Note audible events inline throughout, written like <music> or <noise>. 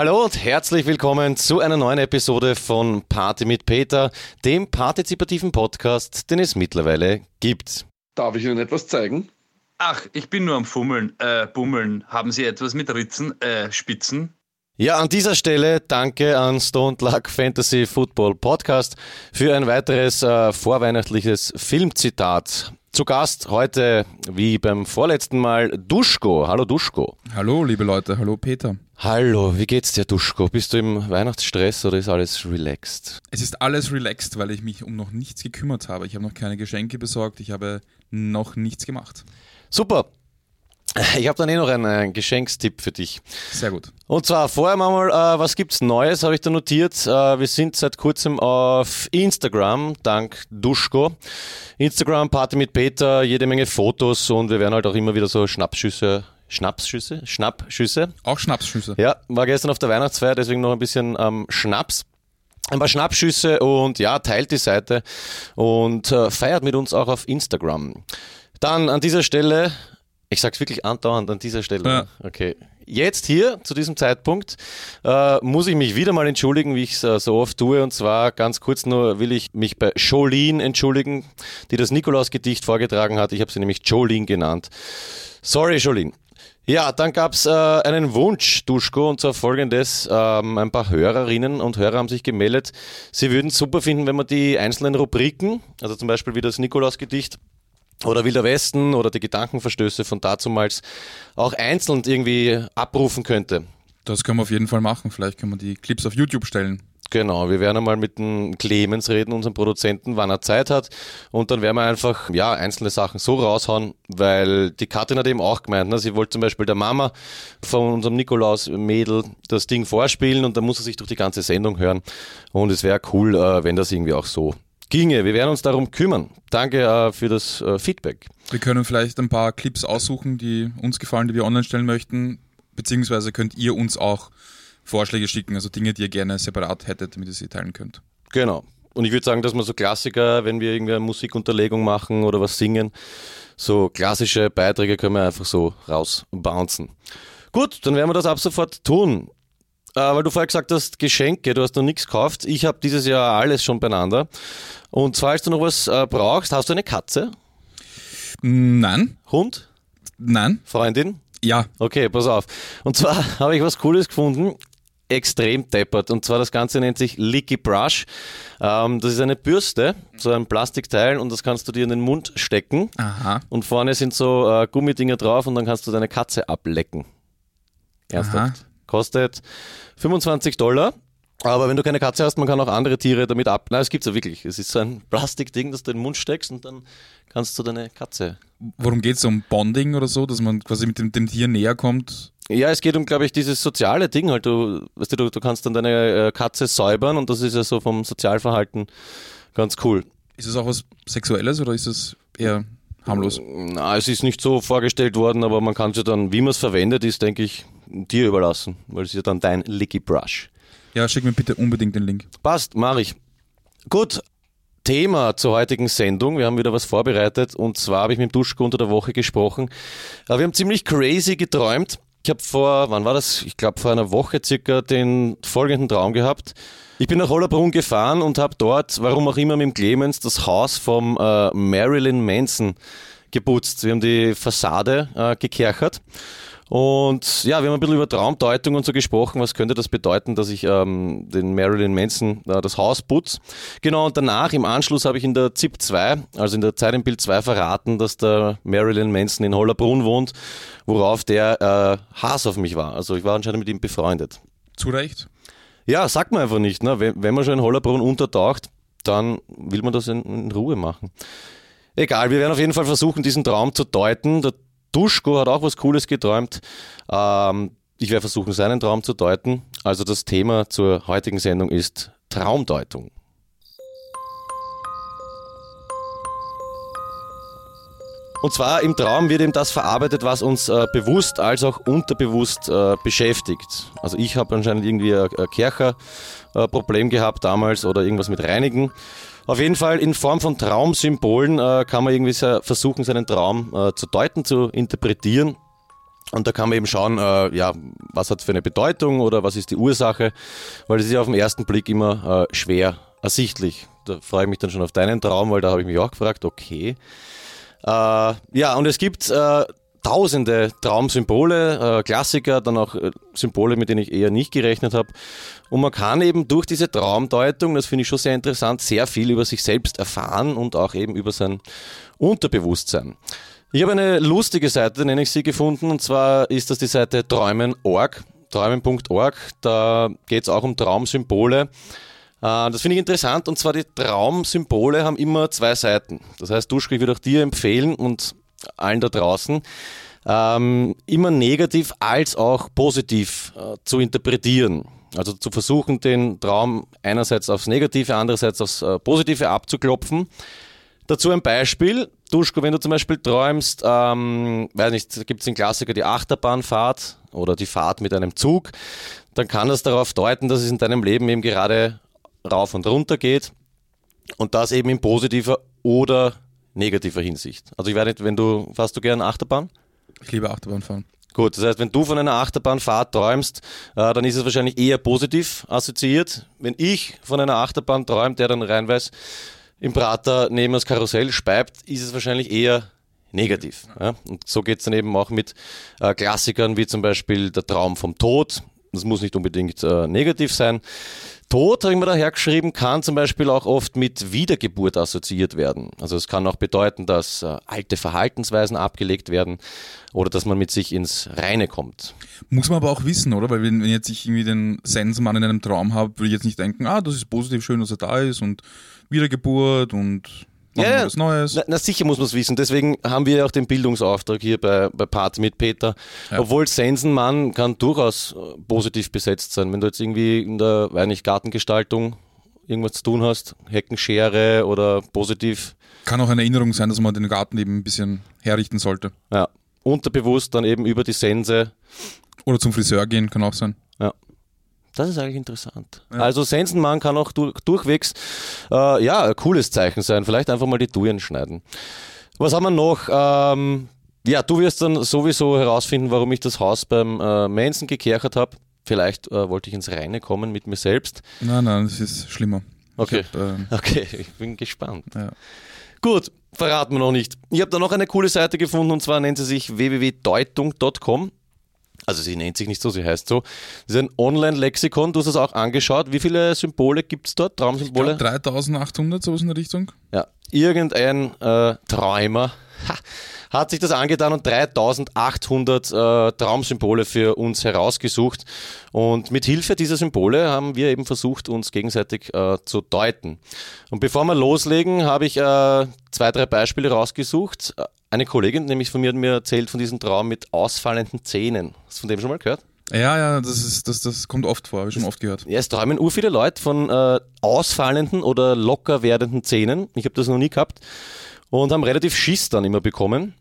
Hallo und herzlich willkommen zu einer neuen Episode von Party mit Peter, dem partizipativen Podcast, den es mittlerweile gibt. Darf ich Ihnen etwas zeigen? Ach, ich bin nur am Fummeln, äh, Bummeln. Haben Sie etwas mit Ritzen, äh, Spitzen? Ja, an dieser Stelle danke an Stone Luck Fantasy Football Podcast für ein weiteres äh, vorweihnachtliches Filmzitat. Zu Gast heute, wie beim vorletzten Mal, Duschko. Hallo Duschko. Hallo, liebe Leute. Hallo Peter. Hallo, wie geht's dir, Duschko? Bist du im Weihnachtsstress oder ist alles relaxed? Es ist alles relaxed, weil ich mich um noch nichts gekümmert habe. Ich habe noch keine Geschenke besorgt. Ich habe noch nichts gemacht. Super. Ich habe dann eh noch einen, einen Geschenkstipp für dich. Sehr gut. Und zwar vorher mal, äh, was gibt's Neues, habe ich da notiert. Äh, wir sind seit kurzem auf Instagram, dank Duschko. Instagram, Party mit Peter, jede Menge Fotos und wir werden halt auch immer wieder so Schnappschüsse Schnapsschüsse? Schnappschüsse? Auch Schnapsschüsse. Ja, war gestern auf der Weihnachtsfeier, deswegen noch ein bisschen ähm, Schnaps. Ein paar Schnappschüsse und ja, teilt die Seite und äh, feiert mit uns auch auf Instagram. Dann an dieser Stelle ich sag's wirklich andauernd an dieser Stelle. Ja. Okay. Jetzt hier, zu diesem Zeitpunkt, äh, muss ich mich wieder mal entschuldigen, wie ich es äh, so oft tue. Und zwar ganz kurz nur will ich mich bei Jolene entschuldigen, die das Nikolaus-Gedicht vorgetragen hat. Ich habe sie nämlich Jolene genannt. Sorry, Jolene. Ja, dann gab's äh, einen Wunsch, Duschko, und zwar folgendes. Ähm, ein paar Hörerinnen und Hörer haben sich gemeldet. Sie würden super finden, wenn man die einzelnen Rubriken, also zum Beispiel wie das Nikolaus-Gedicht, oder Wilder Westen oder die Gedankenverstöße von dazumals auch einzeln irgendwie abrufen könnte. Das können wir auf jeden Fall machen. Vielleicht können wir die Clips auf YouTube stellen. Genau, wir werden einmal mit dem Clemens reden, unserem Produzenten, wann er Zeit hat. Und dann werden wir einfach, ja, einzelne Sachen so raushauen, weil die Katrin hat eben auch gemeint, ne, sie wollte zum Beispiel der Mama von unserem Nikolaus-Mädel das Ding vorspielen und dann muss er sich durch die ganze Sendung hören. Und es wäre cool, äh, wenn das irgendwie auch so ginge. Wir werden uns darum kümmern. Danke äh, für das äh, Feedback. Wir können vielleicht ein paar Clips aussuchen, die uns gefallen, die wir online stellen möchten. Beziehungsweise könnt ihr uns auch Vorschläge schicken, also Dinge, die ihr gerne separat hättet, damit ihr sie teilen könnt. Genau. Und ich würde sagen, dass wir so Klassiker, wenn wir irgendwie eine Musikunterlegung machen oder was singen, so klassische Beiträge können wir einfach so rausbouncen. Gut, dann werden wir das ab sofort tun. Äh, weil du vorher gesagt hast, Geschenke, du hast noch nichts gekauft. Ich habe dieses Jahr alles schon beieinander. Und zwar, als du noch was äh, brauchst, hast du eine Katze? Nein. Hund? Nein. Freundin? Ja. Okay, pass auf. Und zwar <laughs> habe ich was Cooles gefunden. Extrem deppert. Und zwar das Ganze nennt sich Licky Brush. Ähm, das ist eine Bürste, so ein Plastikteil, und das kannst du dir in den Mund stecken. Aha. Und vorne sind so äh, Gummidinger drauf und dann kannst du deine Katze ablecken. Ernsthaft. Aha. Kostet 25 Dollar. Aber wenn du keine Katze hast, man kann auch andere Tiere damit ab. Nein, es gibt es ja wirklich. Es ist so ein Plastikding, das du in den Mund steckst und dann kannst du deine Katze. Worum geht es? Um Bonding oder so, dass man quasi mit dem, dem Tier näher kommt? Ja, es geht um, glaube ich, dieses soziale Ding halt. Du, weißt du, du kannst dann deine äh, Katze säubern und das ist ja so vom Sozialverhalten ganz cool. Ist es auch was Sexuelles oder ist es eher harmlos? Na, es ist nicht so vorgestellt worden, aber man kann es ja dann, wie man es verwendet, ist, denke ich, dir überlassen, weil es ist ja dann dein Licky Brush. Ja, schick mir bitte unbedingt den Link. Passt, mache ich. Gut, Thema zur heutigen Sendung. Wir haben wieder was vorbereitet und zwar habe ich mit dem Duschko unter der Woche gesprochen. Aber wir haben ziemlich crazy geträumt. Ich habe vor, wann war das? Ich glaube vor einer Woche circa den folgenden Traum gehabt. Ich bin nach Hollerbrunn gefahren und habe dort, warum auch immer mit dem Clemens, das Haus vom äh, Marilyn Manson geputzt. Wir haben die Fassade äh, gekerchert und ja, wir haben ein bisschen über Traumdeutung und so gesprochen. Was könnte das bedeuten, dass ich ähm, den Marilyn Manson äh, das Haus putz? Genau, und danach im Anschluss habe ich in der ZIP 2, also in der Zeit im Bild 2 verraten, dass der Marilyn Manson in Hollerbrunn wohnt, worauf der äh, Hass auf mich war. Also ich war anscheinend mit ihm befreundet. Zu Recht? Ja, sagt man einfach nicht. Ne? Wenn, wenn man schon in Hollerbrunn untertaucht, dann will man das in, in Ruhe machen. Egal, wir werden auf jeden Fall versuchen, diesen Traum zu deuten. Der Duschko hat auch was Cooles geträumt. Ähm, ich werde versuchen, seinen Traum zu deuten. Also das Thema zur heutigen Sendung ist Traumdeutung. Und zwar im Traum wird eben das verarbeitet, was uns äh, bewusst als auch unterbewusst äh, beschäftigt. Also ich habe anscheinend irgendwie ein, ein Kercher-Problem gehabt damals oder irgendwas mit Reinigen. Auf jeden Fall in Form von Traumsymbolen äh, kann man irgendwie versuchen, seinen Traum äh, zu deuten, zu interpretieren. Und da kann man eben schauen, äh, ja, was hat für eine Bedeutung oder was ist die Ursache, weil das ist ja auf den ersten Blick immer äh, schwer ersichtlich. Da freue ich mich dann schon auf deinen Traum, weil da habe ich mich auch gefragt, okay. Äh, ja, und es gibt äh, tausende Traumsymbole, äh, Klassiker, dann auch äh, Symbole, mit denen ich eher nicht gerechnet habe. Und man kann eben durch diese Traumdeutung, das finde ich schon sehr interessant, sehr viel über sich selbst erfahren und auch eben über sein Unterbewusstsein. Ich habe eine lustige Seite, nenne ich sie, gefunden, und zwar ist das die Seite träumen.org, träumen.org. Da geht es auch um Traumsymbole. Äh, das finde ich interessant, und zwar die Traumsymbole haben immer zwei Seiten. Das heißt, Duschko, ich würde auch dir empfehlen und allen da draußen, ähm, immer negativ als auch positiv äh, zu interpretieren. Also zu versuchen, den Traum einerseits aufs Negative, andererseits aufs äh, Positive abzuklopfen. Dazu ein Beispiel. Duschko, wenn du zum Beispiel träumst, ähm, weiß nicht, gibt es den Klassiker die Achterbahnfahrt oder die Fahrt mit einem Zug, dann kann das darauf deuten, dass es in deinem Leben eben gerade rauf und runter geht und das eben in positiver oder negativer Hinsicht. Also ich weiß nicht, wenn du, fährst du gerne Achterbahn? Ich liebe Achterbahnfahren. Gut, das heißt, wenn du von einer Achterbahnfahrt träumst, äh, dann ist es wahrscheinlich eher positiv assoziiert. Wenn ich von einer Achterbahn träume, der dann reinweis, im Prater neben das Karussell speibt, ist es wahrscheinlich eher negativ. Ja? Und so geht es dann eben auch mit äh, Klassikern wie zum Beispiel der Traum vom Tod. Das muss nicht unbedingt äh, negativ sein. Tod, habe ich mir daher geschrieben, kann zum Beispiel auch oft mit Wiedergeburt assoziiert werden. Also es kann auch bedeuten, dass äh, alte Verhaltensweisen abgelegt werden oder dass man mit sich ins Reine kommt. Muss man aber auch wissen, oder? Weil wenn, wenn jetzt ich irgendwie den Sensenmann in einem Traum habe, würde ich jetzt nicht denken, ah, das ist positiv, schön, dass er da ist und Wiedergeburt und ja, was Neues. Na, na sicher muss man es wissen. Deswegen haben wir auch den Bildungsauftrag hier bei, bei Party mit Peter. Ja. Obwohl Sensenmann kann durchaus äh, positiv besetzt sein. Wenn du jetzt irgendwie in der weiß Gartengestaltung irgendwas zu tun hast, Heckenschere oder positiv. Kann auch eine Erinnerung sein, dass man den Garten eben ein bisschen herrichten sollte. Ja. Unterbewusst dann eben über die Sense. Oder zum Friseur gehen, kann auch sein. Ja. Das ist eigentlich interessant. Ja. Also Sensenmann kann auch durch, durchwegs äh, ja, ein cooles Zeichen sein. Vielleicht einfach mal die Duien schneiden. Was haben wir noch? Ähm, ja, du wirst dann sowieso herausfinden, warum ich das Haus beim äh, Manson gekerchert habe. Vielleicht äh, wollte ich ins Reine kommen mit mir selbst. Nein, nein, das ist schlimmer. Okay, ich hab, ähm, okay, <laughs> ich bin gespannt. Ja. Gut, verraten wir noch nicht. Ich habe da noch eine coole Seite gefunden und zwar nennt sie sich www.deutung.com. Also sie nennt sich nicht so, sie heißt so. Das ist ein Online-Lexikon, du hast es auch angeschaut. Wie viele Symbole gibt es dort, Traumsymbole? Ich glaub, 3800, sowas in der Richtung. Ja, irgendein äh, Träumer hat sich das angetan und 3800 äh, Traumsymbole für uns herausgesucht. Und mit Hilfe dieser Symbole haben wir eben versucht, uns gegenseitig äh, zu deuten. Und bevor wir loslegen, habe ich äh, zwei, drei Beispiele rausgesucht. Eine Kollegin, nämlich von mir, hat mir erzählt von diesem Traum mit ausfallenden Zähnen. Hast du von dem schon mal gehört? Ja, ja, das, ist, das, das kommt oft vor, habe ich schon oft gehört. Ja, es träumen ur viele Leute von äh, ausfallenden oder locker werdenden Zähnen. Ich habe das noch nie gehabt und haben relativ Schiss dann immer bekommen.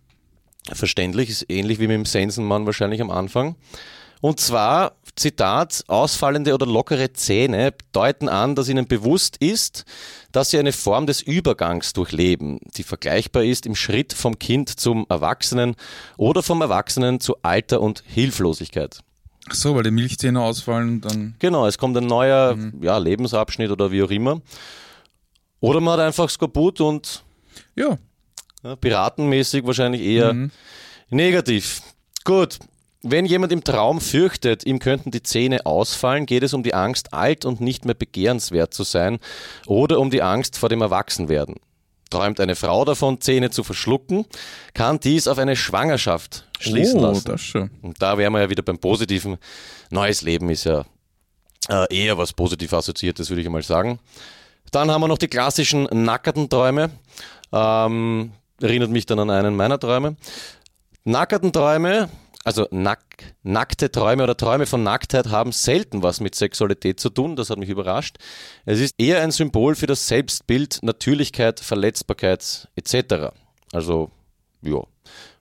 Verständlich, ist ähnlich wie mit dem Sensenmann wahrscheinlich am Anfang. Und zwar, Zitat, ausfallende oder lockere Zähne deuten an, dass ihnen bewusst ist, dass sie eine Form des Übergangs durchleben, die vergleichbar ist im Schritt vom Kind zum Erwachsenen oder vom Erwachsenen zu Alter und Hilflosigkeit. Ach so, weil die Milchzähne ausfallen, dann. Genau, es kommt ein neuer mhm. ja, Lebensabschnitt oder wie auch immer. Oder man hat einfach Skorbut und ja. ja. piratenmäßig wahrscheinlich eher mhm. negativ. Gut, wenn jemand im Traum fürchtet, ihm könnten die Zähne ausfallen, geht es um die Angst, alt und nicht mehr begehrenswert zu sein oder um die Angst vor dem Erwachsenwerden. Träumt eine Frau davon, Zähne zu verschlucken, kann dies auf eine Schwangerschaft schließen oh, lassen. Das schon. Und da wären wir ja wieder beim Positiven. Neues Leben ist ja äh, eher was positiv assoziiertes, würde ich mal sagen. Dann haben wir noch die klassischen nackerten Träume. Ähm, erinnert mich dann an einen meiner Träume. Nackerten Träume also nack, nackte Träume oder Träume von Nacktheit haben selten was mit Sexualität zu tun, das hat mich überrascht. Es ist eher ein Symbol für das Selbstbild, Natürlichkeit, Verletzbarkeit etc. Also, ja,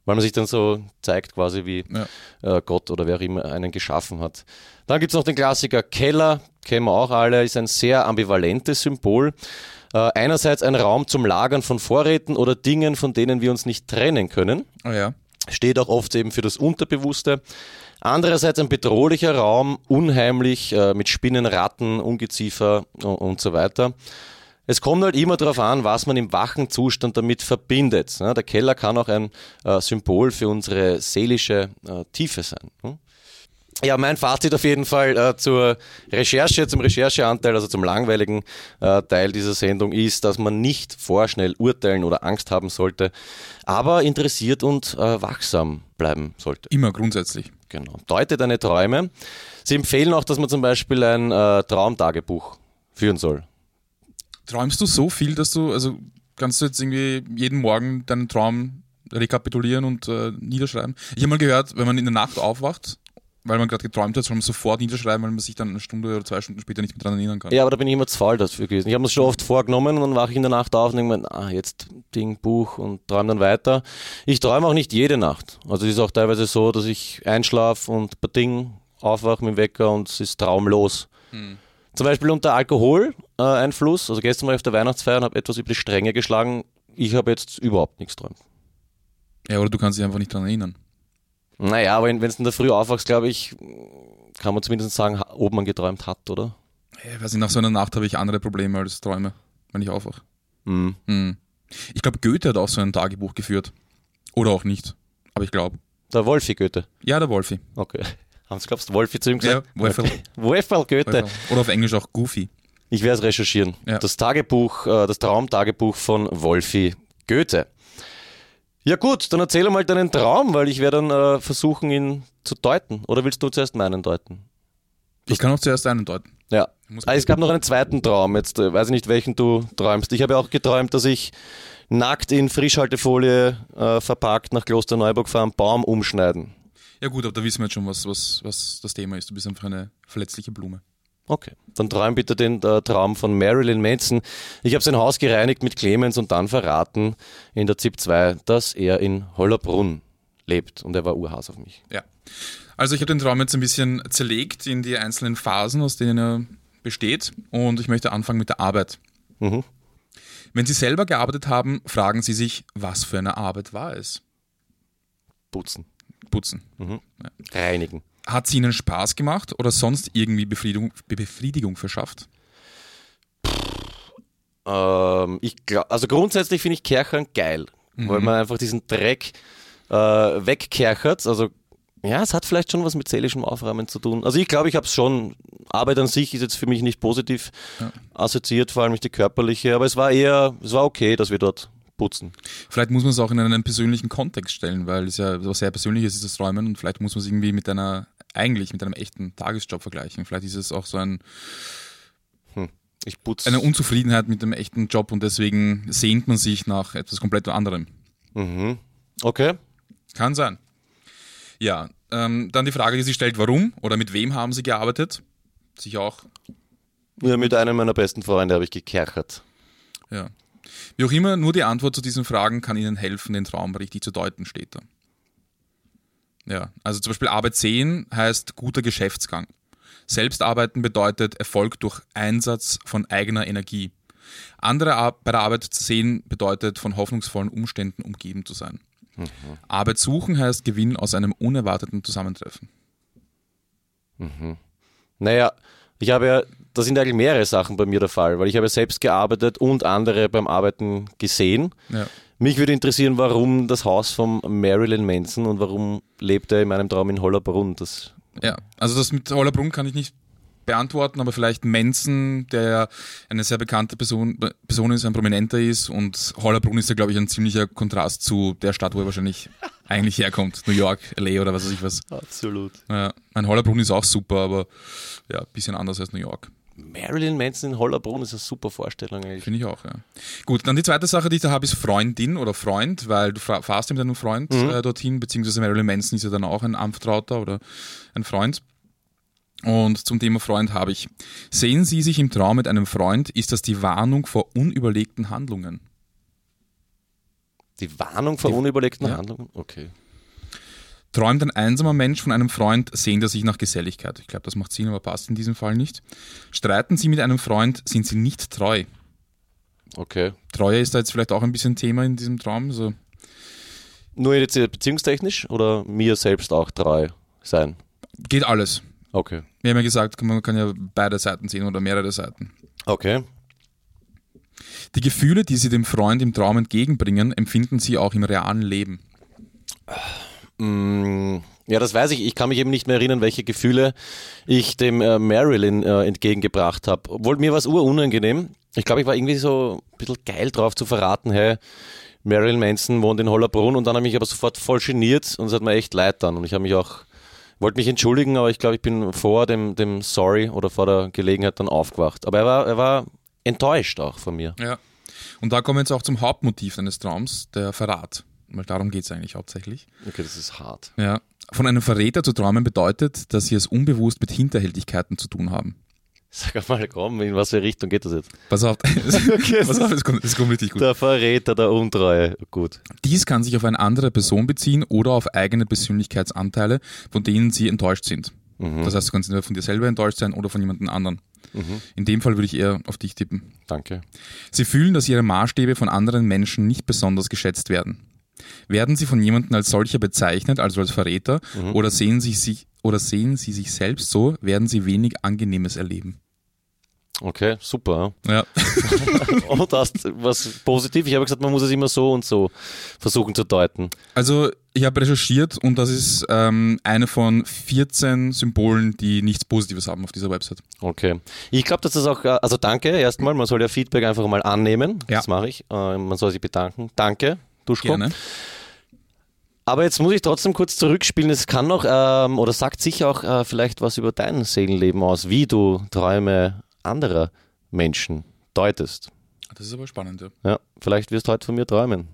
weil man sich dann so zeigt, quasi wie ja. äh, Gott oder wer auch immer einen geschaffen hat. Dann gibt es noch den Klassiker Keller, kennen wir auch alle, ist ein sehr ambivalentes Symbol. Äh, einerseits ein Raum zum Lagern von Vorräten oder Dingen, von denen wir uns nicht trennen können. Oh ja. steht auch oft eben für das Unterbewusste. Andererseits ein bedrohlicher Raum, unheimlich, äh, mit Spinnen, Ratten, Ungeziefer und, und so weiter. Es kommt halt immer darauf an, was man im wachen Zustand damit verbindet. Der Keller kann auch ein äh, Symbol für unsere seelische äh, Tiefe sein. Ja, mein Fazit auf jeden Fall äh, zur Recherche, zum Rechercheanteil, also zum langweiligen äh, Teil dieser Sendung ist, dass man nicht vorschnell urteilen oder Angst haben sollte, aber interessiert und äh, wachsam bleiben sollte. Immer grundsätzlich. Genau. Deute deine Träume. Sie empfehlen auch, dass man zum Beispiel ein äh, Traumtagebuch führen soll. Träumst du so viel, dass du, also kannst du jetzt irgendwie jeden Morgen deinen Traum rekapitulieren und äh, niederschreiben? Ich habe mal gehört, wenn man in der Nacht aufwacht weil man gerade geträumt hat, soll man sofort niederschreiben, weil man sich dann eine Stunde oder zwei Stunden später nicht mehr dran erinnern kann. Ja, aber da bin ich immer zu faul dafür gewesen. Ich habe es schon oft vorgenommen und dann wache ich in der Nacht auf und denke mir, ah, jetzt Ding, Buch und träume dann weiter. Ich träume auch nicht jede Nacht. Also es ist auch teilweise so, dass ich einschlafe und bei Ding aufwache mit dem Wecker und es ist traumlos. Hm. Zum Beispiel unter Alkoholeinfluss. also gestern war ich auf der Weihnachtsfeier und habe etwas über die Stränge geschlagen. Ich habe jetzt überhaupt nichts träumt. Ja, oder du kannst dich einfach nicht dran erinnern. Naja, aber wenn du in der Früh aufwachst, glaube ich, kann man zumindest sagen, ob man geträumt hat, oder? Ja, weiß nicht, nach so einer Nacht habe ich andere Probleme als Träume, wenn ich aufwache. Mhm. Mhm. Ich glaube, Goethe hat auch so ein Tagebuch geführt. Oder auch nicht. Aber ich glaube. Der Wolfi Goethe? Ja, der Wolfi. Okay. <laughs> Haben Sie, glaubst du, Wolfi zu ihm gesagt? Ja, Wolfel. Okay. <laughs> Wolfel Goethe. Wolfel. Oder auf Englisch auch Goofy. Ich werde es recherchieren. Ja. Das Tagebuch, äh, das Traumtagebuch von Wolfi Goethe. Ja gut, dann erzähl mal deinen Traum, weil ich werde dann äh, versuchen, ihn zu deuten. Oder willst du zuerst meinen deuten? Ich kann auch zuerst einen deuten. Ja. Ah, es gab noch einen zweiten Traum. Jetzt äh, weiß ich nicht, welchen du träumst. Ich habe auch geträumt, dass ich nackt in Frischhaltefolie äh, verpackt nach Klosterneuburg fahre, einen Baum umschneiden. Ja gut, aber da wissen wir jetzt schon, was, was, was das Thema ist. Du bist einfach eine verletzliche Blume. Okay, dann träum bitte den äh, Traum von Marilyn Manson. Ich habe sein Haus gereinigt mit Clemens und dann verraten in der ZIP 2, dass er in Hollerbrunn lebt und er war Urhaus auf mich. Ja, also ich habe den Traum jetzt ein bisschen zerlegt in die einzelnen Phasen, aus denen er besteht und ich möchte anfangen mit der Arbeit. Mhm. Wenn Sie selber gearbeitet haben, fragen Sie sich, was für eine Arbeit war es? Putzen. Putzen. Mhm. Ja. Reinigen. Hat sie Ihnen Spaß gemacht oder sonst irgendwie Befriedigung, Befriedigung verschafft? Ähm, ich glaub, also grundsätzlich finde ich Kerchern geil, mhm. weil man einfach diesen Dreck äh, wegkerchert. Also ja, es hat vielleicht schon was mit seelischem Aufräumen zu tun. Also ich glaube, ich habe es schon. Arbeit an sich ist jetzt für mich nicht positiv ja. assoziiert, vor allem nicht die körperliche, aber es war eher, es war okay, dass wir dort putzen. Vielleicht muss man es auch in einen persönlichen Kontext stellen, weil es ja was sehr Persönliches ist, das Räumen und vielleicht muss man es irgendwie mit einer eigentlich mit einem echten Tagesjob vergleichen. Vielleicht ist es auch so ein hm, eine Unzufriedenheit mit dem echten Job und deswegen sehnt man sich nach etwas komplett anderem. Mhm. Okay. Kann sein. Ja, ähm, dann die Frage, die sich stellt, warum oder mit wem haben Sie gearbeitet? Sich auch. Ja, mit einem meiner besten Freunde habe ich gekerchert. Ja. Wie auch immer, nur die Antwort zu diesen Fragen kann Ihnen helfen, den Traum richtig zu deuten, steht da. Ja, also zum Beispiel Arbeit sehen heißt guter Geschäftsgang. Selbstarbeiten bedeutet Erfolg durch Einsatz von eigener Energie. Andere Ar bei der Arbeit sehen bedeutet von hoffnungsvollen Umständen umgeben zu sein. Mhm. Arbeit suchen heißt Gewinn aus einem unerwarteten Zusammentreffen. Mhm. Naja, ich habe ja, da sind eigentlich mehrere Sachen bei mir der Fall, weil ich habe selbst gearbeitet und andere beim Arbeiten gesehen. Ja. Mich würde interessieren, warum das Haus von Marilyn Manson und warum lebt er in meinem Traum in Hollerbrunn. Das ja, also das mit Hollerbrunn kann ich nicht beantworten, aber vielleicht Manson, der ja eine sehr bekannte Person, Person ist, ein Prominenter ist und Hollerbrunn ist ja, glaube ich, ein ziemlicher Kontrast zu der Stadt, wo er wahrscheinlich eigentlich herkommt. New York, LA oder was weiß ich was. Absolut. Ja, mein Hollerbrunn ist auch super, aber ja, ein bisschen anders als New York. Marilyn Manson in Hollerbrunn ist eine super Vorstellung eigentlich. Finde ich auch, ja. Gut, dann die zweite Sache, die ich da habe, ist Freundin oder Freund, weil du fahrst mit einem Freund mhm. äh, dorthin, beziehungsweise Marilyn Manson ist ja dann auch ein Amttrauter oder ein Freund. Und zum Thema Freund habe ich. Sehen Sie sich im Traum mit einem Freund, ist das die Warnung vor unüberlegten Handlungen? Die Warnung vor die, unüberlegten ja. Handlungen? Okay. Träumt ein einsamer Mensch von einem Freund, sehnt er sich nach Geselligkeit. Ich glaube, das macht Sinn, aber passt in diesem Fall nicht. Streiten Sie mit einem Freund, sind Sie nicht treu. Okay. Treue ist da jetzt vielleicht auch ein bisschen Thema in diesem Traum. Also Nur jetzt beziehungstechnisch oder mir selbst auch treu sein? Geht alles. Okay. Wir haben ja gesagt, man kann ja beide Seiten sehen oder mehrere Seiten. Okay. Die Gefühle, die Sie dem Freund im Traum entgegenbringen, empfinden Sie auch im realen Leben. Mm, ja, das weiß ich. Ich kann mich eben nicht mehr erinnern, welche Gefühle ich dem äh, Marilyn äh, entgegengebracht habe. Obwohl mir war es urunangenehm. Ich glaube, ich war irgendwie so ein bisschen geil drauf zu verraten, hey, Marilyn Manson wohnt in Hollerbrunn und dann habe ich mich aber sofort voll geniert und es hat mir echt leid dann. Und ich habe mich auch, wollte mich entschuldigen, aber ich glaube, ich bin vor dem, dem Sorry oder vor der Gelegenheit dann aufgewacht. Aber er war, er war enttäuscht auch von mir. Ja. Und da kommen wir jetzt auch zum Hauptmotiv deines Traums, der Verrat. Weil darum geht es eigentlich hauptsächlich. Okay, das ist hart. Ja. Von einem Verräter zu träumen bedeutet, dass sie es unbewusst mit Hinterhältigkeiten zu tun haben. Sag mal, komm, in was für Richtung geht das jetzt? Pass auf, <laughs> <laughs> Okay, pass auf, das kommt, das kommt richtig gut. Der Verräter der Untreue. Gut. Dies kann sich auf eine andere Person beziehen oder auf eigene Persönlichkeitsanteile, von denen sie enttäuscht sind. Das heißt, du kannst entweder von dir selber enttäuscht sein oder von jemandem anderen. In dem Fall würde ich eher auf dich tippen. Danke. Sie fühlen, dass ihre Maßstäbe von anderen Menschen nicht besonders geschätzt werden. Werden sie von jemandem als solcher bezeichnet, also als Verräter, oder, sehen sie sich, oder sehen sie sich selbst so, werden sie wenig Angenehmes erleben. Okay, super. Ja. <laughs> Und hast was positiv. Ich habe gesagt, man muss es immer so und so versuchen zu deuten. Also ich habe recherchiert und das ist ähm, eine von 14 Symbolen, die nichts Positives haben auf dieser Website. Okay. Ich glaube, dass das auch, äh, also danke erstmal, man soll ja Feedback einfach mal annehmen. Ja. Das mache ich. Äh, Man soll sich bedanken. Danke, Duschko. Gerne. Aber jetzt muss ich trotzdem kurz zurückspielen. Es kann noch, ähm, oder sagt sicher auch äh, vielleicht was über dein Seelenleben aus, wie du Träume anderer Menschen deutest. Das ist aber spannend, ja. Ja, vielleicht wirst du heute von mir träumen,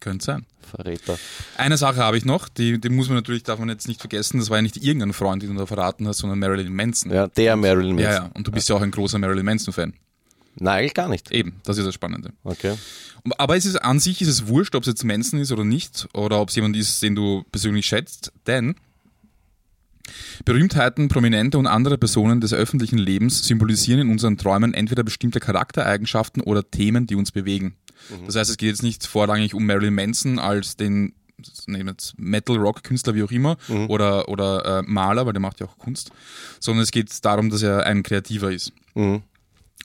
Könnte sein. Verräter. Eine Sache habe ich noch, die, die muss man natürlich, darf man jetzt nicht vergessen, das war ja nicht irgendein Freund, den du da verraten hast, sondern Marilyn Manson. Ja, der Marilyn Manson. ja, ja. Und du bist ja auch ein großer Marilyn Manson-Fan. Nein, eigentlich gar nicht. Eben, das ist das Spannende. Okay. Aber es ist an sich ist es wurscht, ob es jetzt Manson ist oder nicht, oder ob es jemand ist, den du persönlich schätzt, denn Berühmtheiten, Prominente und andere Personen des öffentlichen Lebens symbolisieren in unseren Träumen entweder bestimmte Charaktereigenschaften oder Themen, die uns bewegen. Das heißt, es geht jetzt nicht vorrangig um Marilyn Manson als den nehmen wir jetzt Metal, Rock, Künstler, wie auch immer, oder, oder äh, Maler, weil der macht ja auch Kunst, sondern es geht darum, dass er ein Kreativer ist. Mhm.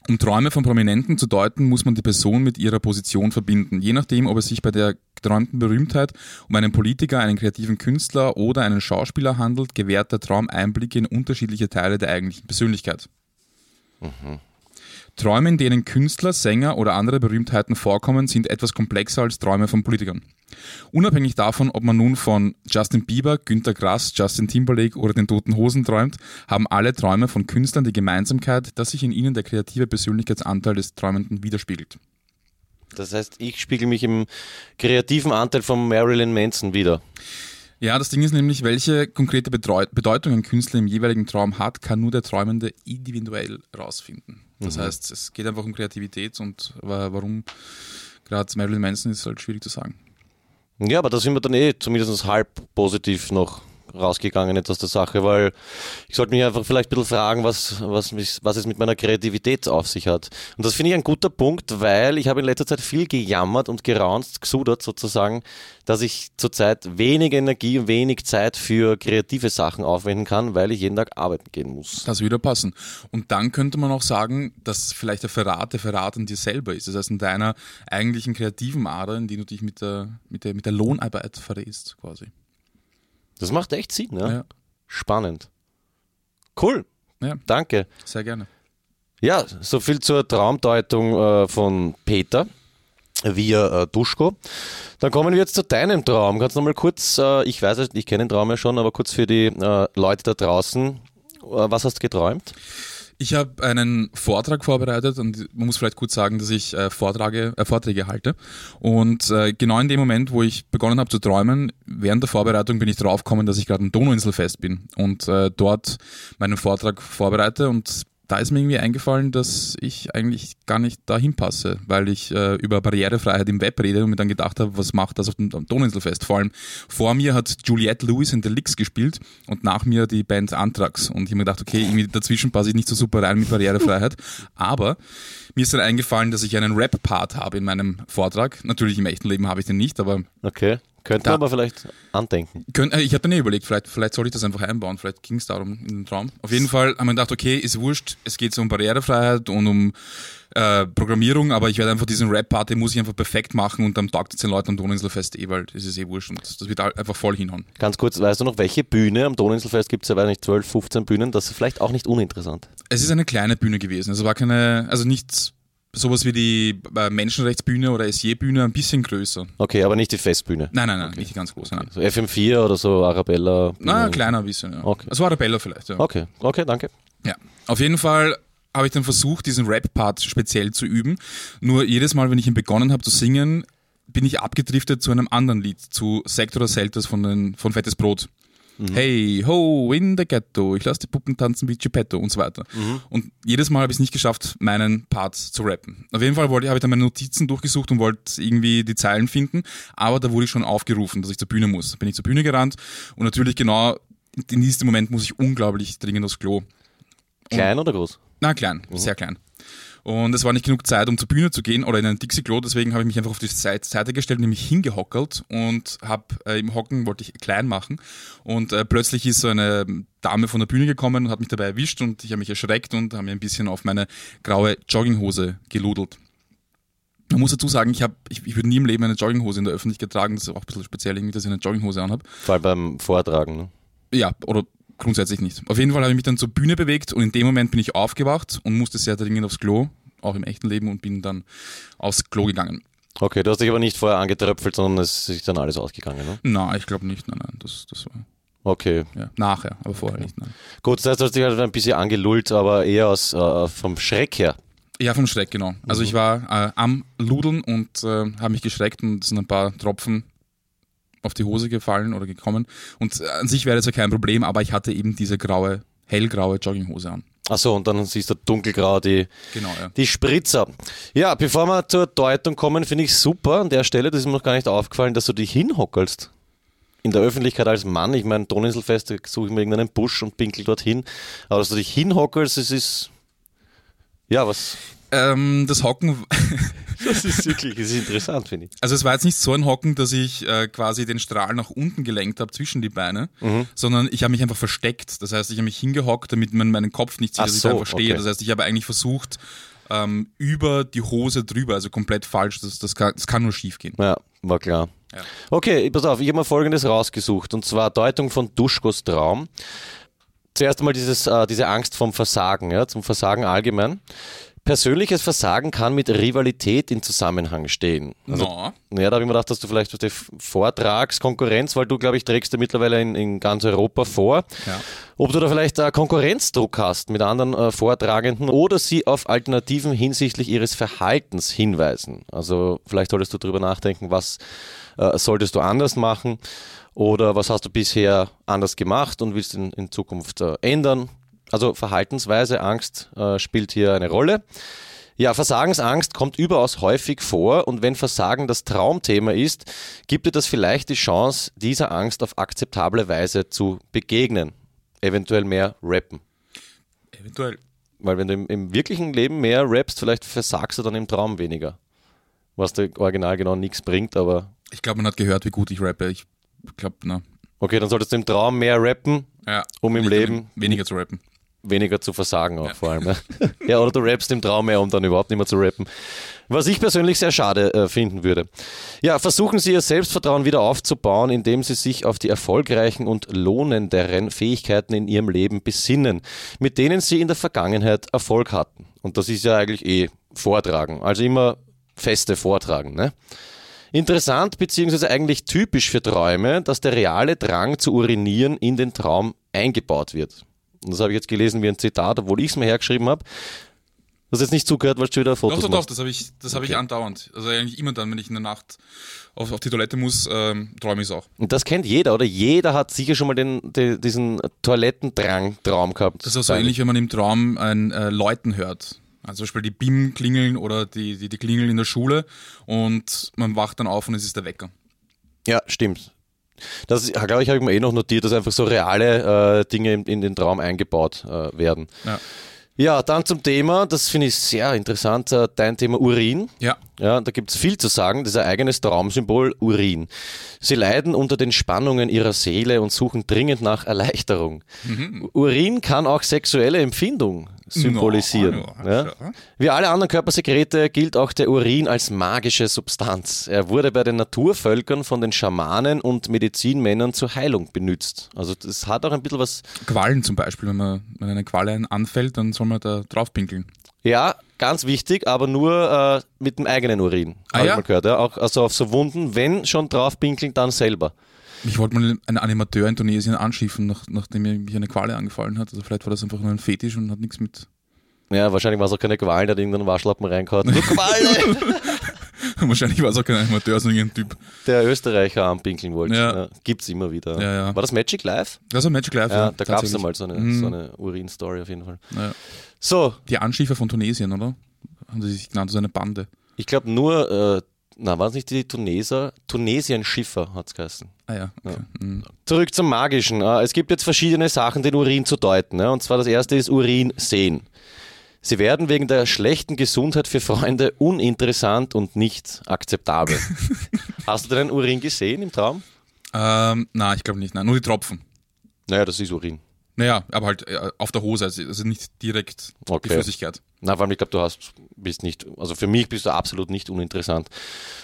Um Träume von Prominenten zu deuten, muss man die Person mit ihrer Position verbinden. Je nachdem, ob es sich bei der geträumten Berühmtheit um einen Politiker, einen kreativen Künstler oder einen Schauspieler handelt, gewährt der Traum Einblicke in unterschiedliche Teile der eigentlichen Persönlichkeit. Träume, in denen Künstler, Sänger oder andere Berühmtheiten vorkommen, sind etwas komplexer als Träume von Politikern. Unabhängig davon, ob man nun von Justin Bieber, Günter Grass, Justin Timberlake oder den Toten Hosen träumt, haben alle Träume von Künstlern die Gemeinsamkeit, dass sich in ihnen der kreative Persönlichkeitsanteil des Träumenden widerspiegelt. Das heißt, ich spiegel mich im kreativen Anteil von Marilyn Manson wieder. Ja, das Ding ist nämlich, welche konkrete Bedeutung ein Künstler im jeweiligen Traum hat, kann nur der Träumende individuell rausfinden. Das heißt, es geht einfach um Kreativität und wa- warum gerade Marilyn Manson ist halt schwierig zu sagen. Ja, aber da sind wir dann eh zumindest halb positiv noch rausgegangen jetzt aus der Sache, weil ich sollte mich einfach vielleicht ein bisschen fragen, was, was, mich, was es mit meiner Kreativität auf sich hat. Und das finde ich ein guter Punkt, weil ich habe in letzter Zeit viel gejammert und geraunzt, gesudert sozusagen, dass ich zurzeit wenig Energie und wenig Zeit für kreative Sachen aufwenden kann, weil ich jeden Tag arbeiten gehen muss. Das würde passen. Und dann könnte man auch sagen, dass vielleicht der Verrat der Verrat an dir selber ist. Das heißt, in deiner eigentlichen kreativen Ader, in die du dich mit der, mit der, mit der Lohnarbeit verrätst, quasi. Das macht echt Sinn, ja? Ja. Spannend. Cool. Ja, Danke. sehr gerne. Ja, so viel zur Traumdeutung äh, von Peter via äh, Duschko. Dann kommen wir jetzt zu deinem Traum. Kannst du noch mal kurz, äh, ich weiß es, ich kenne den Traum ja schon, aber kurz für die äh, Leute da draußen, äh, was hast du geträumt? Ich habe einen Vortrag vorbereitet und man muss vielleicht kurz sagen, dass ich äh, Vortrage, äh, Vorträge halte. Und äh, genau in dem Moment, wo ich begonnen habe zu träumen, während der Vorbereitung bin ich draufgekommen, dass ich gerade am Donauinselfest bin und äh, dort meinen Vortrag vorbereite und da ist mir irgendwie eingefallen, dass ich eigentlich gar nicht dahin passe, weil ich äh, über Barrierefreiheit im Web rede und mir dann gedacht habe, was macht das auf dem am Donauinselfest? Vor allem vor mir hat Juliette Lewis and the Licks gespielt und nach mir die Band Anthrax. Und ich habe mir gedacht, okay, irgendwie dazwischen passe ich nicht so super rein mit Barrierefreiheit. Aber mir ist dann eingefallen, dass ich einen Rap-Part habe in meinem Vortrag. Natürlich im echten Leben habe ich den nicht, aber Okay. Könnte man aber vielleicht andenken. Könnt, äh, ich habe mir überlegt, vielleicht, vielleicht soll ich das einfach einbauen, vielleicht ging es darum in den Traum. Auf jeden Fall haben wir gedacht, okay, ist wurscht, es geht so um Barrierefreiheit und um äh, Programmierung, aber ich werde einfach diesen Rap-Party, muss ich einfach perfekt machen und dann taugt es den Leuten am Donauinselfest eh, weil es ist eh wurscht und das wird einfach voll hinhauen. Ganz kurz, weißt du noch, welche Bühne am Donauinselfest gibt es ja, weiß nicht, 12, 15 Bühnen? Das ist vielleicht auch nicht uninteressant. Es ist eine kleine Bühne gewesen, also war keine, also nicht sowas wie die äh, Menschenrechtsbühne oder SJ-Bühne, ein bisschen größer. Okay, aber nicht die Festbühne. Nein, nein, nein, nicht die ganz große, nein. So FM4 oder so, Arabella. Na, Bühne. kleiner ein bisschen, ja. Okay. Also Arabella vielleicht, ja. Okay, okay, danke. Ja, auf jeden Fall habe ich dann versucht, diesen Rap-Part speziell zu üben. Nur jedes Mal, wenn ich ihn begonnen habe zu singen, bin ich abgedriftet zu einem anderen Lied, zu Sector Selters von, den, von Fettes Brot. Hey, ho, in the ghetto, ich lasse die Puppen tanzen wie Geppetto und so weiter. Und jedes Mal habe ich es nicht geschafft, meinen Part zu rappen. Auf jeden Fall wollte, habe ich dann meine Notizen durchgesucht und wollte irgendwie die Zeilen finden, aber da wurde ich schon aufgerufen, dass ich zur Bühne muss. Bin ich zur Bühne gerannt und natürlich genau in diesem Moment muss ich unglaublich dringend aufs Klo. Klein oder groß? Na, klein, sehr klein. Und es war nicht genug Zeit, um zur Bühne zu gehen oder in ein Dixie-Klo, deswegen habe ich mich einfach auf die Seite, gestellt, nämlich hingehockelt und habe äh, im Hocken wollte ich klein machen und äh, plötzlich ist so eine Dame von der Bühne gekommen und hat mich dabei erwischt und ich habe mich erschreckt und habe mir ein bisschen auf meine graue Jogginghose geludelt. Man muss dazu sagen, ich, hab, ich, ich würde nie im Leben eine Jogginghose in der Öffentlichkeit tragen, das ist auch ein bisschen speziell, irgendwie, dass ich eine Jogginghose anhabe. Vor allem beim Vortragen. Ne? Ja, oder grundsätzlich nicht. Auf jeden Fall habe ich mich dann zur Bühne bewegt und in dem Moment bin ich aufgewacht und musste sehr dringend aufs Klo, auch im echten Leben, und bin dann aufs Klo gegangen. Okay, du hast dich aber nicht vorher angetröpfelt, sondern es ist dann alles ausgegangen. Ne? Na, ich glaube nicht, nein, nein, das, das war Okay, ja, nachher, aber vorher nicht, nein. gut, das heißt, du hast dich halt ein bisschen angelullt, aber eher aus, äh, vom Schreck her. Ja, vom Schreck, genau. Also ich war äh, am Ludeln und äh, habe mich geschreckt und es sind ein paar Tropfen auf die Hose gefallen oder gekommen. Und an sich wäre das ja kein Problem, aber ich hatte eben diese graue, hellgraue Jogginghose an. Achso, und dann siehst du dunkelgrau die, Genau, ja. die Spritzer. Ja, bevor wir zur Deutung kommen, finde ich super an der Stelle, das ist mir noch gar nicht aufgefallen, dass du dich hinhockelst. In der Öffentlichkeit als Mann, ich meine, Donauinselfest, da suche ich mir irgendeinen Busch und pinkel dorthin. Aber dass du dich hinhockelst, das ist. Ja, was. Ähm, das Hocken <laughs> Das ist wirklich das ist interessant, finde ich. Also es war jetzt nicht so ein Hocken, dass ich äh, quasi den Strahl nach unten gelenkt habe zwischen die Beine, Mhm. sondern ich habe mich einfach versteckt. Das heißt, ich habe mich hingehockt, damit man meinen Kopf nicht sieht, Ach dass so, ich einfach stehe. okay. Das heißt, ich habe eigentlich versucht, ähm, über die Hose drüber, also komplett falsch. Das, das, kann, das kann nur schief gehen. Ja, war klar. Ja. Okay, pass auf, ich habe mal Folgendes rausgesucht und zwar Deutung von Duschkos Traum. Zuerst einmal dieses, äh, diese Angst vom Versagen, ja, zum Versagen allgemein. Persönliches Versagen kann mit Rivalität in Zusammenhang stehen. Also, no. Ja, da habe ich mir gedacht, dass du vielleicht die Vortragskonkurrenz, weil du, glaube ich, trägst du mittlerweile in, in ganz Europa vor. Ja. Ob du da vielleicht äh, Konkurrenzdruck hast mit anderen äh, Vortragenden oder sie auf Alternativen hinsichtlich ihres Verhaltens hinweisen. Also vielleicht solltest du darüber nachdenken, was äh, solltest du anders machen oder was hast du bisher anders gemacht und willst in, in Zukunft äh, ändern. Also Verhaltensweise, Angst äh, spielt hier eine Rolle. Ja, Versagensangst kommt überaus häufig vor und wenn Versagen das Traumthema ist, gibt dir das vielleicht die Chance, dieser Angst auf akzeptable Weise zu begegnen. Eventuell mehr rappen. Eventuell. Weil wenn du im, im wirklichen Leben mehr rappst, vielleicht versagst du dann im Traum weniger. Was dir original genau nichts bringt, aber Ich glaube, man hat gehört, wie gut ich rappe. Ich glaube, na. okay, dann solltest du im Traum mehr rappen, Ja. Um im Leben- Weniger zu rappen. Weniger zu versagen auch vor allem. Ja. <laughs> ja, oder du rappst im Traum mehr, um dann überhaupt nicht mehr zu rappen. Was ich persönlich sehr schade äh, finden würde. Ja, versuchen Sie Ihr Selbstvertrauen wieder aufzubauen, indem Sie sich auf die erfolgreichen und lohnenderen Fähigkeiten in Ihrem Leben besinnen, mit denen Sie in der Vergangenheit Erfolg hatten. Und das ist ja eigentlich eh Vortragen. Also immer feste Vortragen. Ne? Interessant beziehungsweise eigentlich typisch für Träume, dass der reale Drang zu urinieren in den Traum eingebaut wird. Und das habe ich jetzt gelesen wie ein Zitat, obwohl ich es mir hergeschrieben habe. Du hast jetzt nicht zugehört, weil du wieder Doch, Fotos doch, doch, machst. das habe ich, das habe ich andauernd. Also eigentlich immer dann, wenn ich in der Nacht auf, auf die Toilette muss, ähm, träume ich es auch. Und das kennt jeder, oder? Jeder hat sicher schon mal den, den, diesen Toilettendrang-Traum gehabt. Das ist auch so ähnlich, wenn man im Traum ein äh, Läuten hört. Also zum Beispiel die BIM klingeln oder die, die, die klingeln in der Schule und man wacht dann auf und es ist der Wecker. Ja, stimmt. Das, glaube ich, habe ich mir eh noch notiert, dass einfach so reale äh, Dinge in, in den Traum eingebaut äh, werden. Ja. Ja, dann zum Thema, das finde ich sehr interessant, äh, dein Thema Urin. Ja. Ja, da gibt es viel zu sagen. Das ist ein eigenes Traumsymbol, Urin. Sie leiden unter den Spannungen ihrer Seele und suchen dringend nach Erleichterung. Urin kann auch sexuelle Empfindung symbolisieren. No, ja. ja. Wie alle anderen Körpersekrete gilt auch der Urin als magische Substanz. Er wurde bei den Naturvölkern von den Schamanen und Medizinmännern zur Heilung benutzt. Also das hat auch ein bisschen was Quallen zum Beispiel, wenn man wenn eine Qualle anfällt, dann soll man da drauf pinkeln. Ja, ganz wichtig, aber nur äh, mit dem eigenen Urin. Ah, ja? gehört, ja. Auch also auf so Wunden, wenn schon drauf pinkeln, dann selber. Ich wollte mal einen Animateur in Tunesien anschiffen, nach, nachdem mir mich eine Qualle angefallen hat. Also vielleicht war das einfach nur ein Fetisch und hat nichts mit. Ja, wahrscheinlich war es auch keine Qualen, der hat irgendeinen Waschlappen reingehauen. Du Qualle! <laughs> Wahrscheinlich war es auch kein Animateur, sondern irgendein Typ. der Österreicher anpinkeln wollte. Ja. Gibt's immer wieder. Ja, ja. War das Magic Live? Das war Magic Life. Ja, da gab's tatsächlich. einmal so eine, Mhm. so eine Urin-Story auf jeden Fall. Ja. So, Die Anschiffer von Tunesien, oder? Haben sie sich genannt, so eine Bande. ich glaube nur, äh, na, waren es nicht die Tuneser? Tunesien-Schiffer hat's geheißen. Ah ja. Okay. Mhm. Zurück zum Magischen. Äh, Es gibt jetzt verschiedene Sachen, den Urin zu deuten. ne? Und zwar das erste ist Urin sehen. Sie werden wegen der schlechten Gesundheit für Freunde uninteressant und nicht akzeptabel. <laughs> Hast du deinen Urin gesehen im Traum? Ähm, na, ich glaube nicht. Nein, nur die Tropfen. Naja, das ist Urin. Naja, aber halt äh, auf der Hose, also also nicht direkt die Okay. Flüssigkeit. Na, vor allem, ich glaube, du hast, bist nicht, also für mich bist du absolut nicht uninteressant.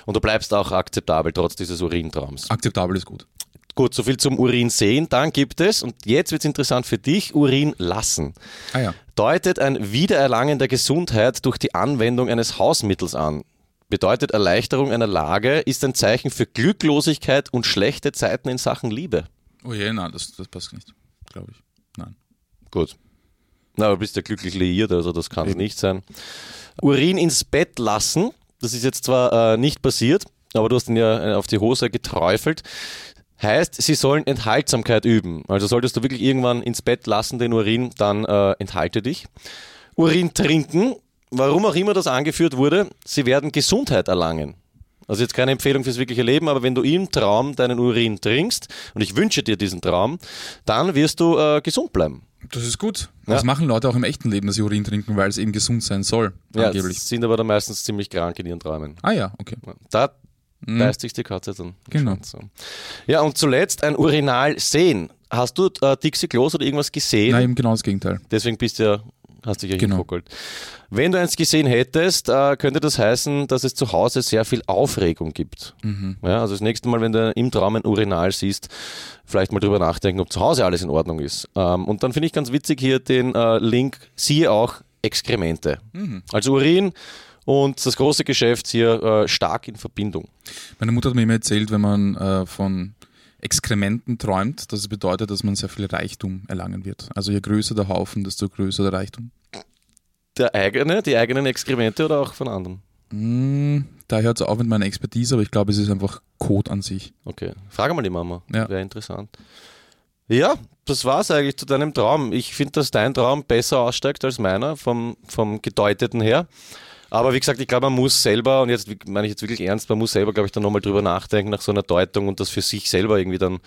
Und du bleibst auch akzeptabel trotz dieses Urintraums. Akzeptabel ist gut. Gut, soviel zum Urin sehen. Dann gibt es, und jetzt wird es interessant für dich, Urin lassen. Ah ja. Deutet ein Wiedererlangen der Gesundheit durch die Anwendung eines Hausmittels an. Bedeutet Erleichterung einer Lage, ist ein Zeichen für Glücklosigkeit und schlechte Zeiten in Sachen Liebe. Oh je, nein, das, das passt nicht, glaube ich. Nein. Gut. Na, aber du bist ja glücklich liiert, also das kann es nicht sein. Urin ins Bett lassen, das ist jetzt zwar äh, nicht passiert, aber du hast ihn ja äh, auf die Hose geträufelt. Heißt, sie sollen Enthaltsamkeit üben. Also solltest du wirklich irgendwann ins Bett lassen, den Urin, dann äh, enthalte dich. Urin trinken, warum auch immer das angeführt wurde, sie werden Gesundheit erlangen. Also jetzt keine Empfehlung fürs wirkliche Leben, aber wenn du im Traum deinen Urin trinkst, und ich wünsche dir diesen Traum, dann wirst du äh, gesund bleiben. Das ist gut. Ja. Das machen Leute auch im echten Leben, dass sie Urin trinken, weil es eben gesund sein soll. Ja, angeblich. sind aber dann meistens ziemlich krank in ihren Träumen. Ah ja, okay. Da beißt sich die Katze dann. Genau. Ja, und zuletzt ein Urinal sehen. Hast du äh, Dixie Klos oder irgendwas gesehen? Nein, eben genau das Gegenteil. Deswegen bist du ja, hast dich ja Genau. Wenn du eins gesehen hättest, äh, könnte das heißen, dass es zu Hause sehr viel Aufregung gibt. Mhm. Ja, also das nächste Mal, wenn du im Traum ein Urinal siehst, vielleicht mal drüber nachdenken, ob zu Hause alles in Ordnung ist. Ähm, und dann finde ich ganz witzig hier den äh, Link, siehe auch Exkremente. Mhm. Also Urin und das große Geschäft hier äh, stark in Verbindung. Meine Mutter hat mir immer erzählt, wenn man äh, von Exkrementen träumt, dass es bedeutet, dass man sehr viel Reichtum erlangen wird. Also je größer der Haufen, desto größer der Reichtum. Der eigene, die eigenen Exkremente oder auch von anderen? Mm, da hört es auf mit meiner Expertise, aber ich glaube, es ist einfach Code an sich. Okay, frage mal die Mama. Ja. Wäre interessant. Ja, das war's eigentlich zu deinem Traum. Ich finde, dass dein Traum besser aussteigt als meiner, vom, vom Gedeuteten her. Aber wie gesagt, ich glaube, man muss selber, und jetzt meine ich jetzt wirklich ernst, man muss selber, glaube ich, dann nochmal drüber nachdenken nach so einer Deutung und das für sich selber irgendwie dann,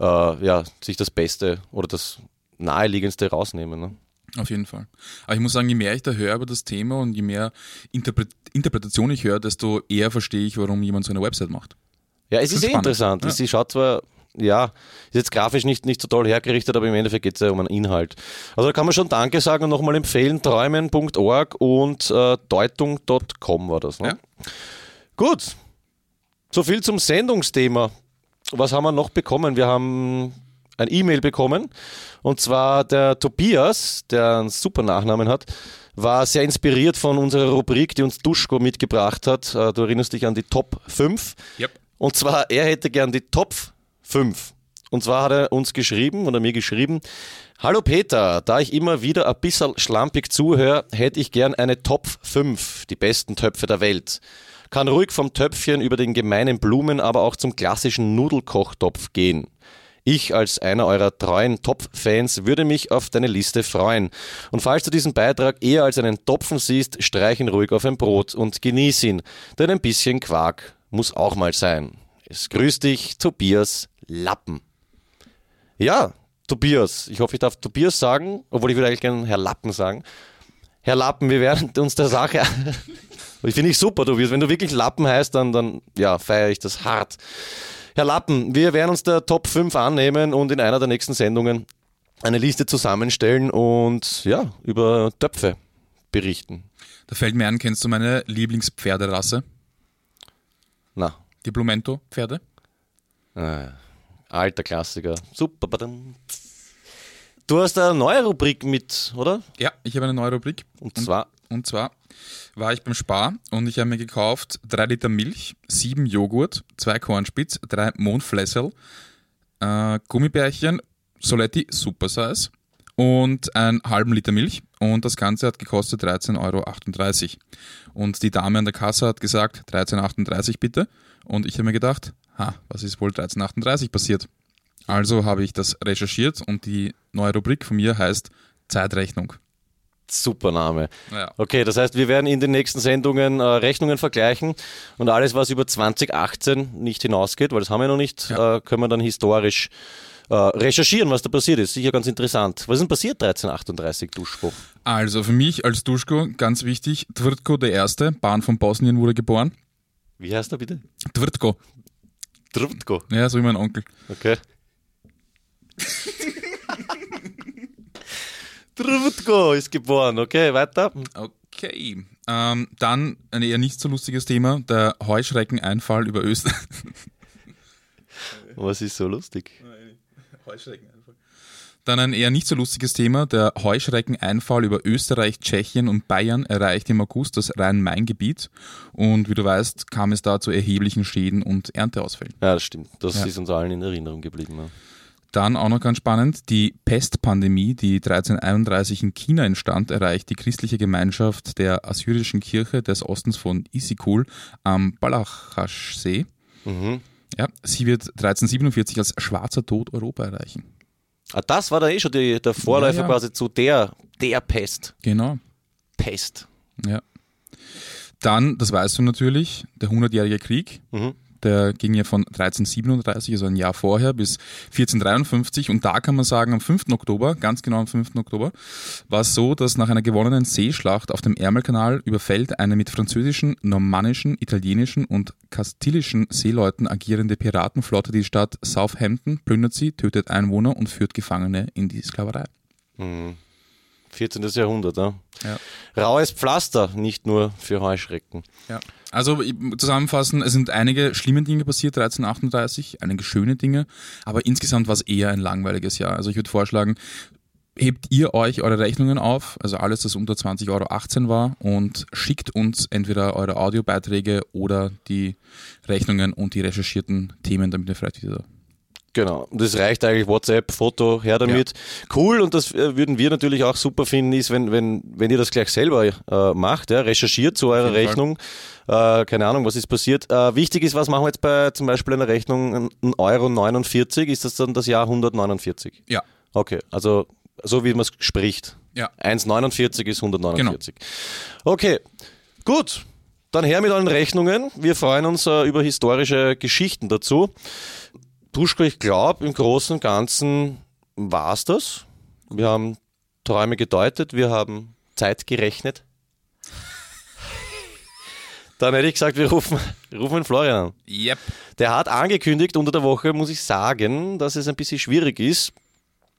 äh, ja, sich das Beste oder das Naheliegendste rausnehmen. Ne? Auf jeden Fall. Aber ich muss sagen, je mehr ich da höre über das Thema und je mehr Interpret Interpretation ich höre, desto eher verstehe ich, warum jemand so eine Website macht. Ja, es Schon ist eh interessant. Ja. Sie schaut zwar, ja, ist jetzt grafisch nicht, nicht so toll hergerichtet, aber im Endeffekt geht es ja um einen Inhalt. Also da kann man schon Danke sagen und nochmal empfehlen, träumen.org und äh, deutung.com war das. Ne? Ja. Gut, so viel zum Sendungsthema. Was haben wir noch bekommen? Wir haben ein E-Mail bekommen und zwar der Tobias, der einen super Nachnamen hat, war sehr inspiriert von unserer Rubrik, die uns Duschko mitgebracht hat. Äh, Du erinnerst dich an die Top 5. Yep. Und zwar, er hätte gern die Top 5. Und zwar hat er uns geschrieben oder mir geschrieben, Hallo Peter, da ich immer wieder ein bisschen schlampig zuhöre, hätte ich gern eine Top 5, die besten Töpfe der Welt. Kann ruhig vom Töpfchen über den gemeinen Blumen, aber auch zum klassischen Nudelkochtopf gehen. Ich als einer eurer treuen Topf-Fans würde mich auf deine Liste freuen. Und falls du diesen Beitrag eher als einen Topfen siehst, streich ihn ruhig auf ein Brot und genieß ihn, denn ein bisschen Quark muss auch mal sein. Es grüßt dich, Tobias Lappen. Ja, Tobias. Ich hoffe, ich darf Tobias sagen, obwohl ich würde eigentlich gerne Herr Lappen sagen. Herr Lappen, wir werden uns der Sache. <laughs> ich finde ich super, du wirst. Wenn du wirklich Lappen heißt, dann, dann ja, feiere ich das hart. Herr Lappen, wir werden uns der Top 5 annehmen und in einer der nächsten Sendungen eine Liste zusammenstellen und ja, über Töpfe berichten. Da fällt mir ein, kennst du meine Lieblingspferderasse? Na, Die Blumento-Pferde? äh, alter Klassiker. Super. Du hast eine neue Rubrik mit, oder? Ja, ich habe eine neue Rubrik. Und zwar, Und zwar war ich beim Spar und ich habe mir gekauft drei Liter Milch, sieben Joghurt, zwei Kornspitz, drei Mondflessel, äh, Gummibärchen, Soletti Super Size und einen halben Liter Milch. Und das Ganze hat gekostet 13,38 Euro. Und die Dame an der Kasse hat gesagt, 13,38 Euro bitte. Und ich habe mir gedacht, ha, was ist wohl 13,38 Euro passiert? Also habe ich das recherchiert und die neue Rubrik von mir heißt Zeitrechnung. super Name. Ja. Okay, das heißt, wir werden in den nächsten Sendungen äh, Rechnungen vergleichen und alles, was über 2018 nicht hinausgeht, weil das haben wir noch nicht, Ja. äh, können wir dann historisch äh, recherchieren, was da passiert ist. Sicher ganz interessant. Was ist denn passiert 1338, Duschko? Also für mich als Duschko ganz wichtig, Tvrtko der Erste, Bahn von Bosnien wurde geboren. Wie heißt er bitte? Tvrtko, Trutko. ja, so wie mein Onkel. Okay. Trutko ist geboren. Okay, weiter. Okay. Ähm, dann ein eher nicht so lustiges Thema, der Heuschreckeneinfall über Österreich. Was ist so lustig? Dann ein eher nicht so lustiges Thema, der Heuschreckeneinfall über Österreich, Tschechien und Bayern erreicht im August das Rhein-Main-Gebiet. Und wie du weißt, kam es da zu erheblichen Schäden und Ernteausfällen. Ja, das stimmt. Das Ja. ist uns allen in Erinnerung geblieben. Ja. Dann auch noch ganz spannend, die Pestpandemie, die 1331 in China entstand, erreicht die christliche Gemeinschaft der assyrischen Kirche des Ostens von Isikul am Balachashsee. Mhm. Ja, sie wird 1347 als schwarzer Tod Europa erreichen. Ah, das war da eh schon die, der Vorläufer Ja, ja. quasi zu der, der Pest. Genau. Pest. Ja. Dann, das weißt du natürlich, der Hundertjährige Krieg. Mhm. Der ging ja von 1337, also ein Jahr vorher, bis 1453. Und da kann man sagen, am 5. Oktober, ganz genau am 5. Oktober, war es so, dass nach einer gewonnenen Seeschlacht auf dem Ärmelkanal überfällt eine mit französischen, normannischen, italienischen und kastilischen Seeleuten agierende Piratenflotte die Stadt Southampton, plündert sie, tötet Einwohner und führt Gefangene in die Sklaverei. 14. Jahrhundert. Ja. Ja. Raues Pflaster, nicht nur für Heuschrecken. Ja. Also zusammenfassen, es sind einige schlimme Dinge passiert, 1338, einige schöne Dinge, aber insgesamt war es eher ein langweiliges Jahr. Also ich würde vorschlagen, hebt ihr euch eure Rechnungen auf, also alles, das unter 20,18 Euro war und schickt uns entweder eure Audiobeiträge oder die Rechnungen und die recherchierten Themen, damit wir vielleicht wieder Genau. Und das reicht eigentlich WhatsApp, Foto, her damit. Cool und das äh, würden wir natürlich auch super finden, ist, wenn, wenn, wenn ihr das gleich selber äh, macht, ja, recherchiert zu eurer Rechnung. Äh, keine Ahnung, was ist passiert. Äh, wichtig ist, was machen wir jetzt bei zum Beispiel einer Rechnung 1,49 Euro? Ist das dann das Jahr 149? Ja. Okay, also so wie man es spricht. Ja. 1,49 ist 149. Okay, gut. Dann her mit allen Rechnungen. Wir freuen uns äh, über historische Geschichten dazu. Duschko, ich glaube, im Großen und Ganzen war es das. Wir haben Träume gedeutet, wir haben Zeit gerechnet. Dann hätte ich gesagt, wir rufen, rufen Florian an. Yep. Der hat angekündigt unter der Woche, muss ich sagen, dass es ein bisschen schwierig ist.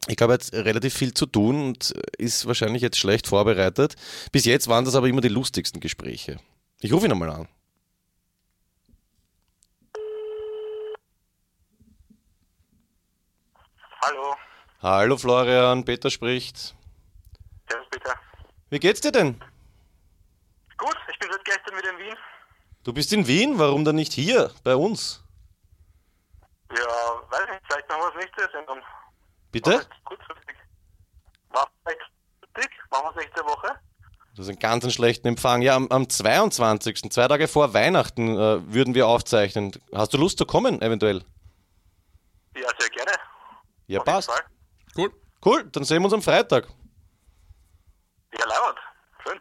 Ich glaube, er hat relativ viel zu tun und ist wahrscheinlich jetzt schlecht vorbereitet. Bis jetzt waren das aber immer die lustigsten Gespräche. Ich rufe ihn einmal an. Hallo, Florian, Peter spricht. servus Peter. Wie geht's dir denn? Gut, ich bin seit gestern wieder in Wien. Du bist in Wien, warum dann nicht hier bei uns? Ja, weiß nicht, vielleicht machen wir das nächste Sendung. Bitte? Kurzfristig. War vielleicht? Machen wir es nächste Woche? Du hast einen ganz schlechten Empfang. Ja, am, am 22., zwei Tage vor Weihnachten, äh, würden wir aufzeichnen. Hast du Lust zu kommen, eventuell? Ja, sehr gerne. Ja, Auf passt. Cool. Cool, dann sehen wir uns am Freitag. Ja, leibend. Schön.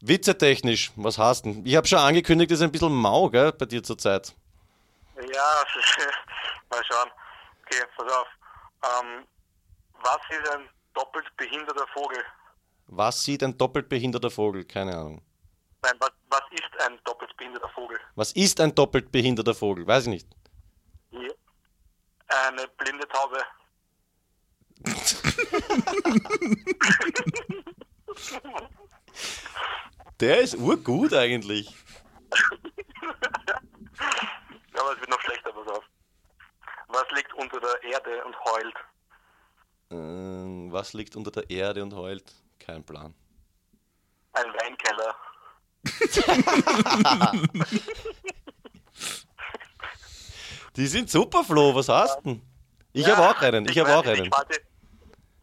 Witzetechnisch, was hast du? Ich habe schon angekündigt, das ist ein bisschen mau, gell, bei dir zurzeit. Ja, <laughs> mal schauen. Okay, pass auf. Ähm, was ist ein doppelt behinderter Vogel? Was sieht ein doppelt behinderter Vogel? Keine Ahnung. Nein, was, was ist ein doppelt behinderter Vogel? Was ist ein doppelt behinderter Vogel? Weiß ich nicht. Ja. Eine blinde Taube. Der ist urgut eigentlich. Ja, aber es wird noch schlechter, pass auf. Was liegt unter der Erde und heult? Ähm, was liegt unter der Erde und heult? Kein Plan. Ein Weinkeller. <laughs> Die sind super, Flo. Was hast du denn? Ich habe auch einen. Ich habe weiß auch einen. Ich warte.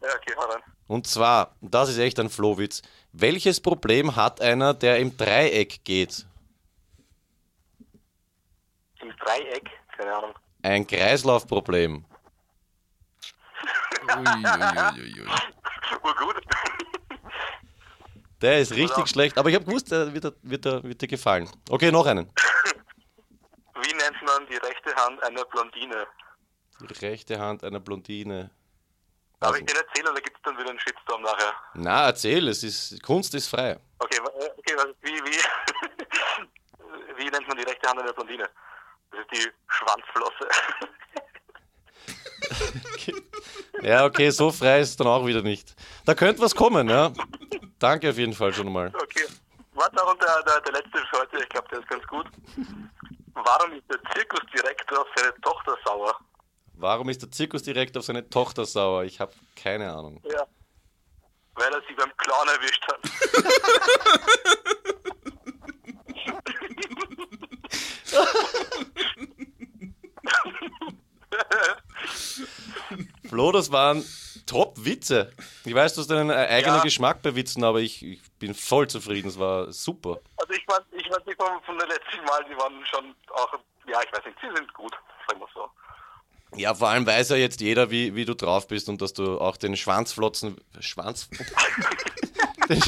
Ja, okay, hau rein. Und zwar, das ist echt ein Flohwitz. Welches Problem hat einer, der im Dreieck geht? Im Dreieck? Keine Ahnung. Ein Kreislaufproblem. Uiuiuiui. Urgut. Der ist richtig schlecht, aber ich habe gewusst, der wird, dir- wird, dir- wird dir gefallen. Okay, noch einen. Wie nennt man die rechte Hand einer Blondine? Die rechte Hand einer Blondine. Darf Also- ich den erzählen oder gibt es dann wieder einen Shitstorm nachher? Na, erzähl, es ist, Kunst ist frei. Okay, äh, okay was, wie, wie, <laughs> wie nennt man die rechte Hand einer Blondine? Das ist die Schwanzflosse. <laughs> Ja, okay, so frei ist es dann auch wieder nicht. Da könnte was kommen, ja. Danke auf jeden Fall schon mal. Okay. Warte auch der, der, der letzte für heute, ich glaube, der ist ganz gut. Warum ist der Zirkusdirektor auf seine Tochter sauer? Warum ist der Zirkusdirektor auf seine Tochter sauer? Ich habe keine Ahnung. Ja. Weil er sie beim Clown erwischt hat. <laughs> Flo, das waren Top-Witze. Ich weiß, du hast deinen äh, eigenen Ja. Geschmack bei Witzen, aber ich, ich bin voll zufrieden. Es war super. Also ich fand, ich fand die von, von der letzten Mal, die waren schon auch, ja, ich weiß nicht, sie sind gut. Ja, vor allem weiß ja jetzt jeder, wie, wie du drauf bist und dass du auch den Schwanzflotzen. Schwanz. <laughs> den,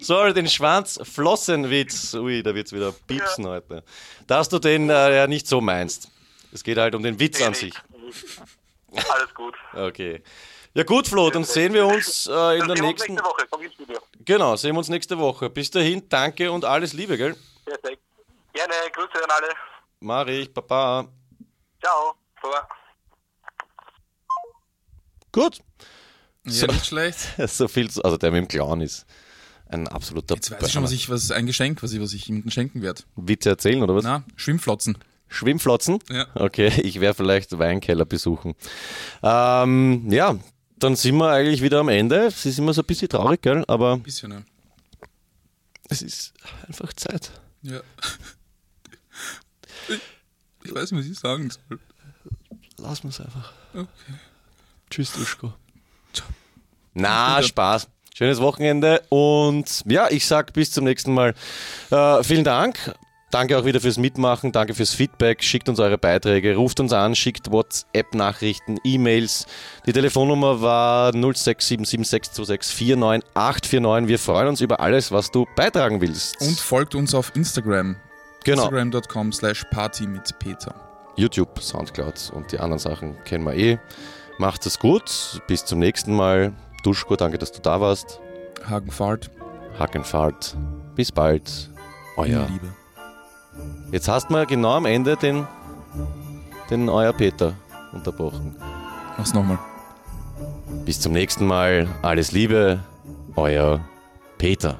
sorry, den Schwanzflossenwitz. Ui, da wird's wieder piepsen heute. Dass du den äh, ja nicht so meinst. Es geht halt um den Witz an sich. Alles gut. <laughs> Okay. Ja gut, Flo, dann sehen wir uns äh, in Dann der nächsten. nächste Woche, komm ins Studio. Genau, sehen wir uns nächste Woche. Bis dahin, danke und alles Liebe, gell? Perfekt. Gerne, Grüße an alle. Mari, Papa. Ciao. Gut. Ja, nicht schlecht. <laughs> So viel zu, also der mit dem Clown ist ein absoluter Jetzt weiß ich schon, was ich, was ein Geschenk, was ich, was ich jemandem schenken werde. Witze erzählen oder was? Na, Schwimmflotzen. Schwimmflotzen? Ja. Okay, ich werde vielleicht Weinkeller besuchen. Ähm, ja, dann sind wir eigentlich wieder am Ende. Es ist immer so ein bisschen traurig, gell? Aber Bisschen, ja. es ist einfach Zeit. ja. Ich, <laughs> ich weiß nicht, was ich sagen soll. Lass uns einfach. Okay. Tschüss, Duschko. Na. Spaß. Schönes Wochenende und ja, ich sag bis zum nächsten Mal. Äh, vielen Dank. Danke auch wieder fürs Mitmachen, danke fürs Feedback. Schickt uns eure Beiträge, ruft uns an, schickt WhatsApp-Nachrichten, E-Mails. Die Telefonnummer war 067762649849. Wir freuen uns über alles, was du beitragen willst. Und folgt uns auf Instagram. genau, Instagram.com slash party mit Peter. YouTube, Soundcloud und die anderen Sachen kennen wir eh. Macht es gut. Bis zum nächsten Mal. Duschko, danke, dass du da warst. Hagenfahrt. Hackenfahrt. Bis bald. Euer. Liebe. Jetzt hast du genau am Ende den, den Euer Peter unterbrochen. Mach's nochmal. Bis zum nächsten Mal. Alles Liebe. Euer Peter.